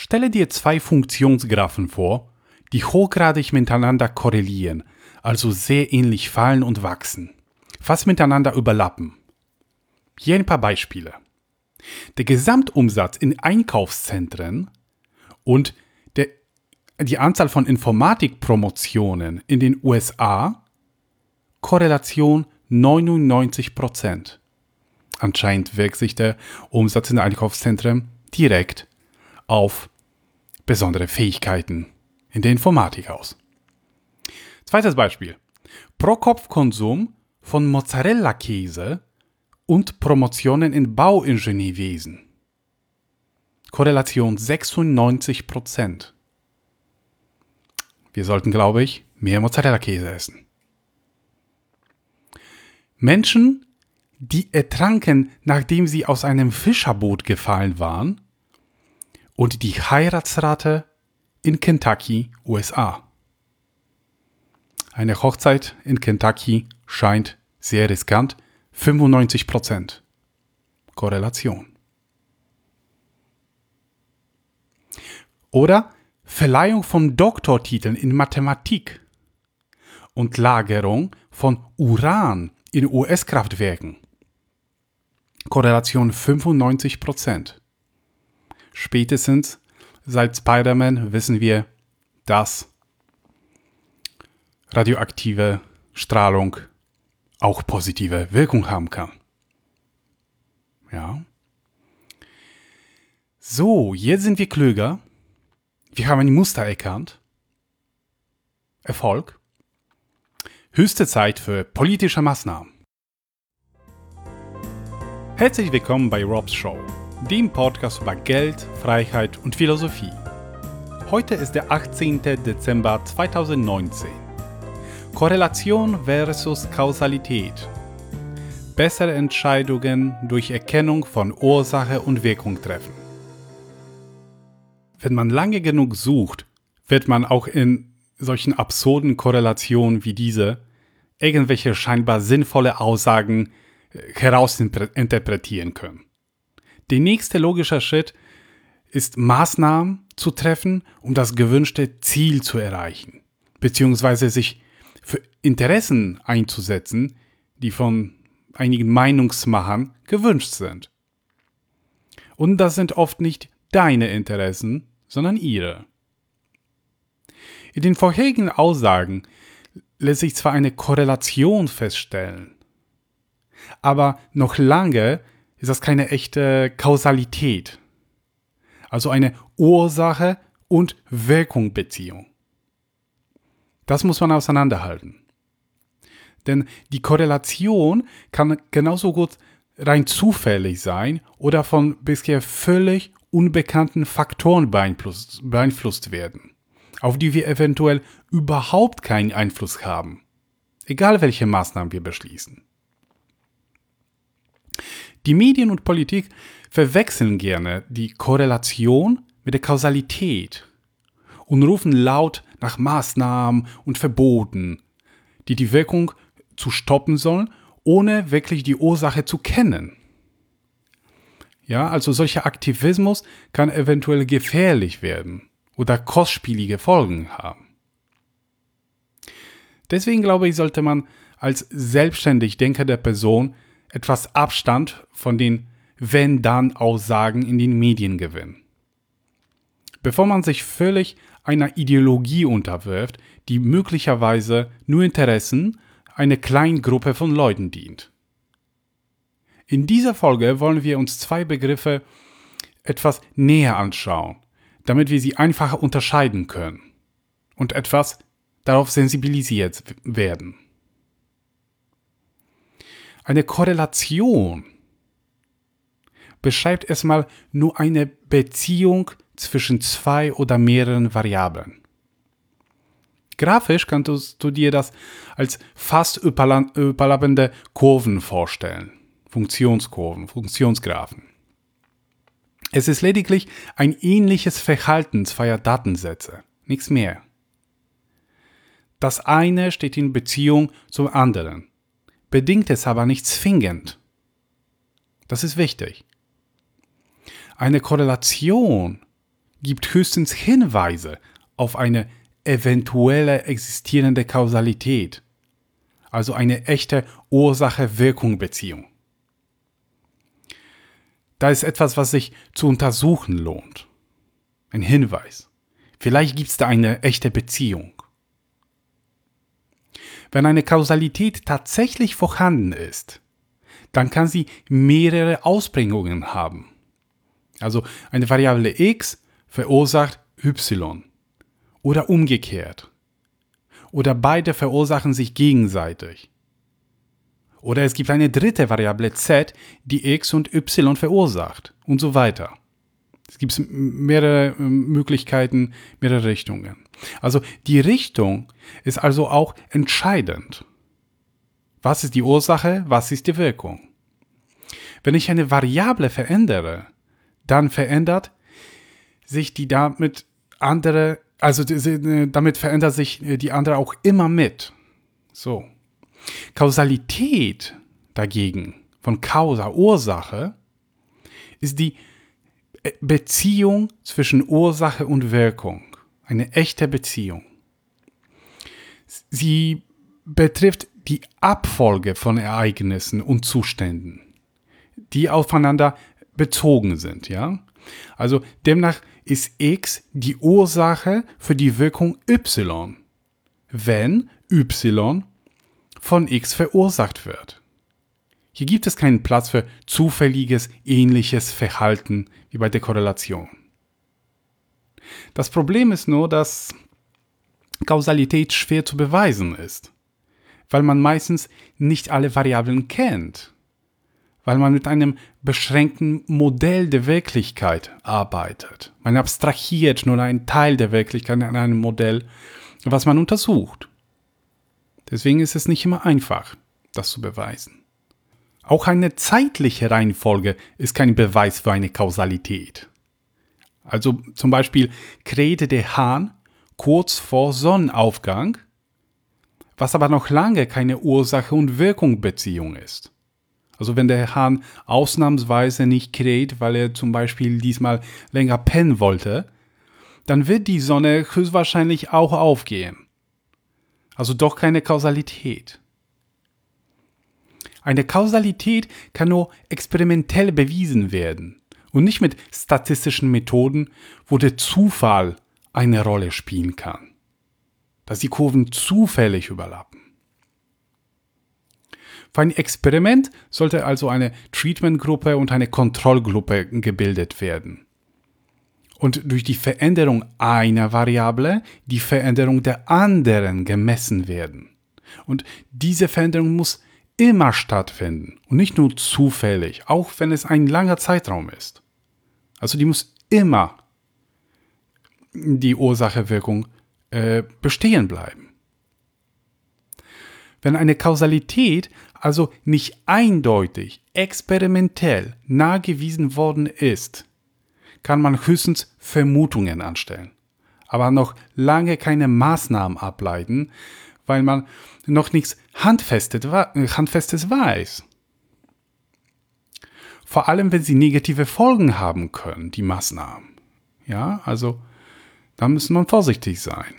Stelle dir zwei Funktionsgraphen vor, die hochgradig miteinander korrelieren, also sehr ähnlich fallen und wachsen, fast miteinander überlappen. Hier ein paar Beispiele. Der Gesamtumsatz in Einkaufszentren und der, die Anzahl von Informatikpromotionen in den USA Korrelation 99% Anscheinend wirkt sich der Umsatz in Einkaufszentren direkt auf besondere Fähigkeiten in der Informatik aus. Zweites Beispiel. Pro-Kopf-Konsum von Mozzarella-Käse und Promotionen in Bauingenieurwesen. Korrelation 96% Wir sollten, glaube ich, mehr Mozzarella-Käse essen. Menschen, die ertranken, nachdem sie aus einem Fischerboot gefallen waren, und die Heiratsrate in Kentucky, USA. Eine Hochzeit in Kentucky scheint sehr riskant, 95% Korrelation. Oder Verleihung von Doktortiteln in Mathematik und Lagerung von Uran in US-Kraftwerken. Korrelation 95%. Spätestens seit Spider-Man wissen wir, dass radioaktive Strahlung auch positive Wirkung haben kann. Ja. So, jetzt sind wir klüger. Wir haben ein Muster erkannt. Erfolg. Höchste Zeit für politische Maßnahmen. Herzlich willkommen bei Rob's Show, dem Podcast über Geld, Freiheit und Philosophie. Heute ist der 18. Dezember 2019. Korrelation versus Kausalität. Bessere Entscheidungen durch Erkennung von Ursache und Wirkung treffen. Wenn man lange genug sucht, wird man auch in solchen absurden Korrelationen wie diese irgendwelche scheinbar sinnvolle Aussagen äh, herausinterpretieren können. Der nächste logische Schritt ist Maßnahmen zu treffen, um das gewünschte Ziel zu erreichen, beziehungsweise sich für Interessen einzusetzen, die von einigen Meinungsmachern gewünscht sind. Und das sind oft nicht deine Interessen, sondern ihre. In den vorherigen Aussagen lässt sich zwar eine Korrelation feststellen, aber noch lange ist das keine echte Kausalität, also eine Ursache und Wirkung-Beziehung. Das muss man auseinanderhalten. Denn die Korrelation kann genauso gut rein zufällig sein oder von bisher völlig unbekannten Faktoren beeinflusst, beeinflusst werden auf die wir eventuell überhaupt keinen Einfluss haben, egal welche Maßnahmen wir beschließen. Die Medien und Politik verwechseln gerne die Korrelation mit der Kausalität und rufen laut nach Maßnahmen und Verboten, die die Wirkung zu stoppen sollen, ohne wirklich die Ursache zu kennen. Ja, also solcher Aktivismus kann eventuell gefährlich werden oder kostspielige Folgen haben. Deswegen glaube ich, sollte man als selbstständig denkende Person etwas Abstand von den Wenn-Dann-Aussagen in den Medien gewinnen. Bevor man sich völlig einer Ideologie unterwirft, die möglicherweise nur Interessen einer kleinen Gruppe von Leuten dient. In dieser Folge wollen wir uns zwei Begriffe etwas näher anschauen, damit wir sie einfacher unterscheiden können und etwas darauf sensibilisiert werden. Eine Korrelation beschreibt erstmal nur eine Beziehung zwischen zwei oder mehreren Variablen. Grafisch kannst du dir das als fast überlappende Kurven vorstellen. Funktionskurven, Funktionsgraphen. Es ist lediglich ein ähnliches Verhalten zweier Datensätze, nichts mehr. Das eine steht in Beziehung zum anderen, bedingt es aber nicht zwingend. Das ist wichtig. Eine Korrelation gibt höchstens Hinweise auf eine eventuelle existierende Kausalität, also eine echte Ursache-Wirkung-Beziehung. Da ist etwas, was sich zu untersuchen lohnt. Ein Hinweis. Vielleicht gibt es da eine echte Beziehung. Wenn eine Kausalität tatsächlich vorhanden ist, dann kann sie mehrere Ausprägungen haben. Also eine Variable x verursacht y oder umgekehrt. Oder beide verursachen sich gegenseitig. Oder es gibt eine dritte Variable z, die x und y verursacht und so weiter. Es gibt mehrere ähm, Möglichkeiten, mehrere Richtungen. Also die Richtung ist also auch entscheidend. Was ist die Ursache, was ist die Wirkung? Wenn ich eine Variable verändere, dann verändert sich die damit andere, also damit verändert sich die andere auch immer mit. So. Kausalität dagegen von Causa, Ursache, ist die Beziehung zwischen Ursache und Wirkung. Eine echte Beziehung. Sie betrifft die Abfolge von Ereignissen und Zuständen, die aufeinander bezogen sind, ja? Also demnach ist X die Ursache für die Wirkung Y, wenn Y von X verursacht wird. Hier gibt es keinen Platz für zufälliges, ähnliches Verhalten wie bei der Korrelation. Das Problem ist nur, dass Kausalität schwer zu beweisen ist, weil man meistens nicht alle Variablen kennt, weil man mit einem beschränkten Modell der Wirklichkeit arbeitet. Man abstrahiert nur einen Teil der Wirklichkeit in einem Modell, was man untersucht. Deswegen ist es nicht immer einfach, das zu beweisen. Auch eine zeitliche Reihenfolge ist kein Beweis für eine Kausalität. Also zum Beispiel krähte der Hahn kurz vor Sonnenaufgang, was aber noch lange keine Ursache- und Wirkungsbeziehung ist. Also wenn der Hahn ausnahmsweise nicht kräht, weil er zum Beispiel diesmal länger pennen wollte, dann wird die Sonne höchstwahrscheinlich auch aufgehen. Also doch keine Kausalität. Eine Kausalität kann nur experimentell bewiesen werden und nicht mit statistischen Methoden, wo der Zufall eine Rolle spielen kann, dass die Kurven zufällig überlappen. Für ein Experiment sollte also eine Treatmentgruppe und eine Kontrollgruppe gebildet werden. Und durch die Veränderung einer Variable die Veränderung der anderen gemessen werden. Und diese Veränderung muss immer stattfinden und nicht nur zufällig, auch wenn es ein langer Zeitraum ist. Also die muss immer die Ursache-Wirkung äh, bestehen bleiben. Wenn eine Kausalität also nicht eindeutig, experimentell nachgewiesen worden ist, kann man höchstens Vermutungen anstellen, aber noch lange keine Maßnahmen ableiten, weil man noch nichts Handfestes, Handfestes weiß. Vor allem, wenn sie negative Folgen haben können, die Maßnahmen. Ja, also da muss man vorsichtig sein.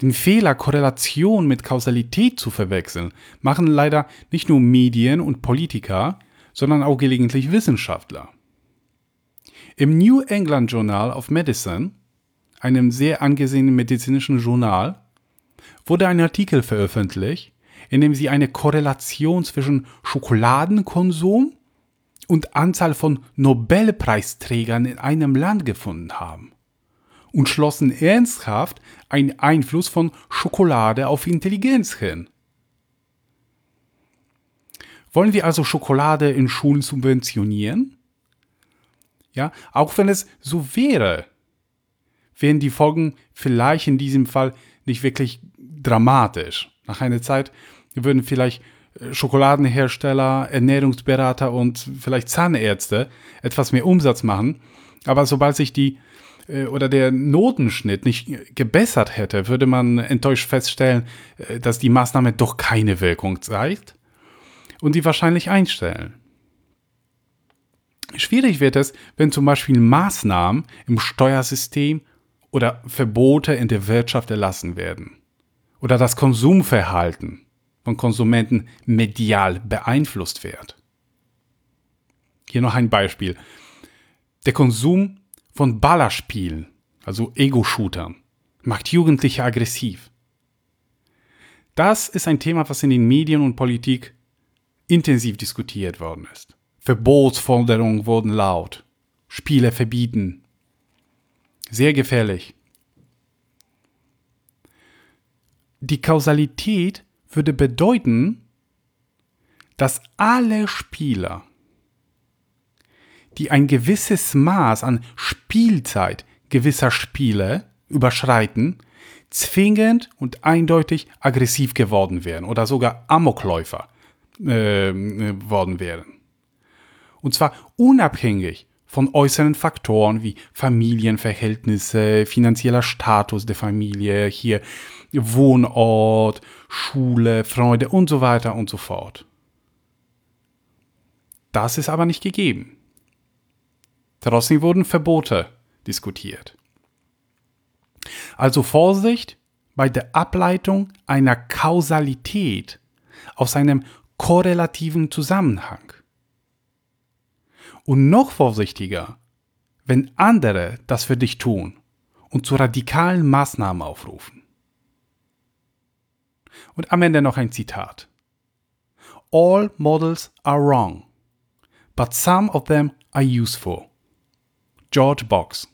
Den Fehler, Korrelation mit Kausalität zu verwechseln, machen leider nicht nur Medien und Politiker, sondern auch gelegentlich Wissenschaftler. Im New England Journal of Medicine, einem sehr angesehenen medizinischen Journal, wurde ein Artikel veröffentlicht, in dem sie eine Korrelation zwischen Schokoladenkonsum und Anzahl von Nobelpreisträgern in einem Land gefunden haben und schlossen ernsthaft einen Einfluss von Schokolade auf Intelligenz hin. Wollen wir also Schokolade in Schulen subventionieren? Ja, auch wenn es so wäre, wären die Folgen vielleicht in diesem Fall nicht wirklich dramatisch. Nach einer Zeit würden vielleicht äh, Schokoladenhersteller, Ernährungsberater und vielleicht Zahnärzte etwas mehr Umsatz machen. Aber sobald sich die äh, oder der Notenschnitt nicht gebessert hätte, würde man enttäuscht feststellen, äh, dass die Maßnahme doch keine Wirkung zeigt und die wahrscheinlich einstellen. Schwierig wird es, wenn zum Beispiel Maßnahmen im Steuersystem oder Verbote in der Wirtschaft erlassen werden. Oder das Konsumverhalten von Konsumenten medial beeinflusst wird. Hier noch ein Beispiel. Der Konsum von Ballerspielen, also Ego-Shootern, macht Jugendliche aggressiv. Das ist ein Thema, was in den Medien und Politik intensiv diskutiert worden ist. Verbotsforderungen wurden laut. Spiele verbieten. Sehr gefährlich. Die Kausalität würde bedeuten, dass alle Spieler, die ein gewisses Maß an Spielzeit gewisser Spiele überschreiten, zwingend und eindeutig aggressiv geworden wären oder sogar Amokläufer äh, worden wären. Und zwar unabhängig von äußeren Faktoren wie Familienverhältnisse, finanzieller Status der Familie, hier Wohnort, Schule, Freunde und so weiter und so fort. Das ist aber nicht gegeben. Trotzdem wurden Verbote diskutiert. Also Vorsicht bei der Ableitung einer Kausalität aus einem korrelativen Zusammenhang. Und noch vorsichtiger, wenn andere das für dich tun und zu radikalen Maßnahmen aufrufen. Und am Ende noch ein Zitat. All models are wrong, but some of them are useful. George Box